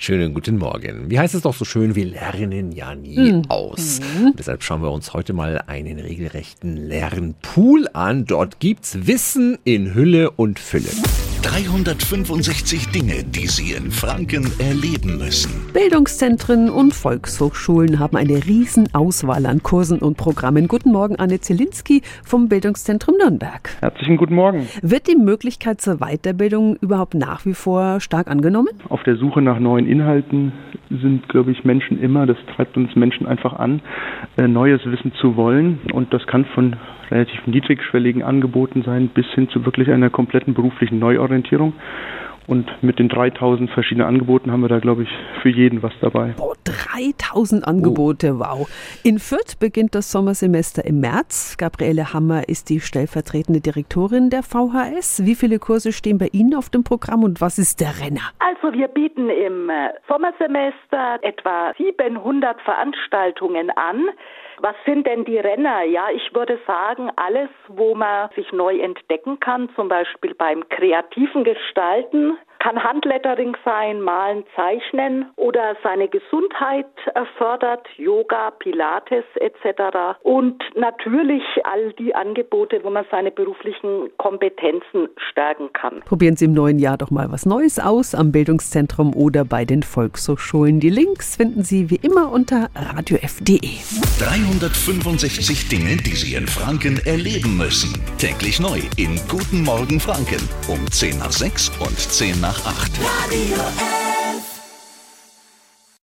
Schönen guten Morgen. Wie heißt es doch so schön, wir lernen ja nie Mhm. aus. Deshalb schauen wir uns heute mal einen regelrechten Lernpool an. Dort gibt's Wissen in Hülle und Fülle. 365 Dinge, die Sie in Franken erleben müssen. Bildungszentren und Volkshochschulen haben eine Riesenauswahl an Kursen und Programmen. Guten Morgen, Anne Zielinski vom Bildungszentrum Nürnberg. Herzlichen guten Morgen. Wird die Möglichkeit zur Weiterbildung überhaupt nach wie vor stark angenommen? Auf der Suche nach neuen Inhalten sind, glaube ich, Menschen immer, das treibt uns Menschen einfach an, äh, neues Wissen zu wollen. Und das kann von relativ niedrigschwelligen Angeboten sein bis hin zu wirklich einer kompletten beruflichen Neuorientierung. Und mit den 3000 verschiedenen Angeboten haben wir da, glaube ich, für jeden was dabei. Boah, 3000 Angebote, wow. In Fürth beginnt das Sommersemester im März. Gabriele Hammer ist die stellvertretende Direktorin der VHS. Wie viele Kurse stehen bei Ihnen auf dem Programm und was ist der Renner? Also wir bieten im äh, Sommersemester etwa 700 Veranstaltungen an. Was sind denn die Renner? Ja, ich würde sagen, alles, wo man sich neu entdecken kann, zum Beispiel beim kreativen Gestalten, kann Handlettering sein, Malen, Zeichnen oder seine Gesundheit fördert, Yoga, Pilates etc. Und natürlich all die Angebote, wo man seine beruflichen Kompetenzen stärken kann. Probieren Sie im neuen Jahr doch mal was Neues aus am Bildungszentrum oder bei den Volkshochschulen. Die Links finden Sie wie immer unter radiof.de. 365 Dinge, die Sie in Franken erleben müssen. Täglich neu in Guten Morgen Franken um 10 nach 6 und 10 nach 8. Radio.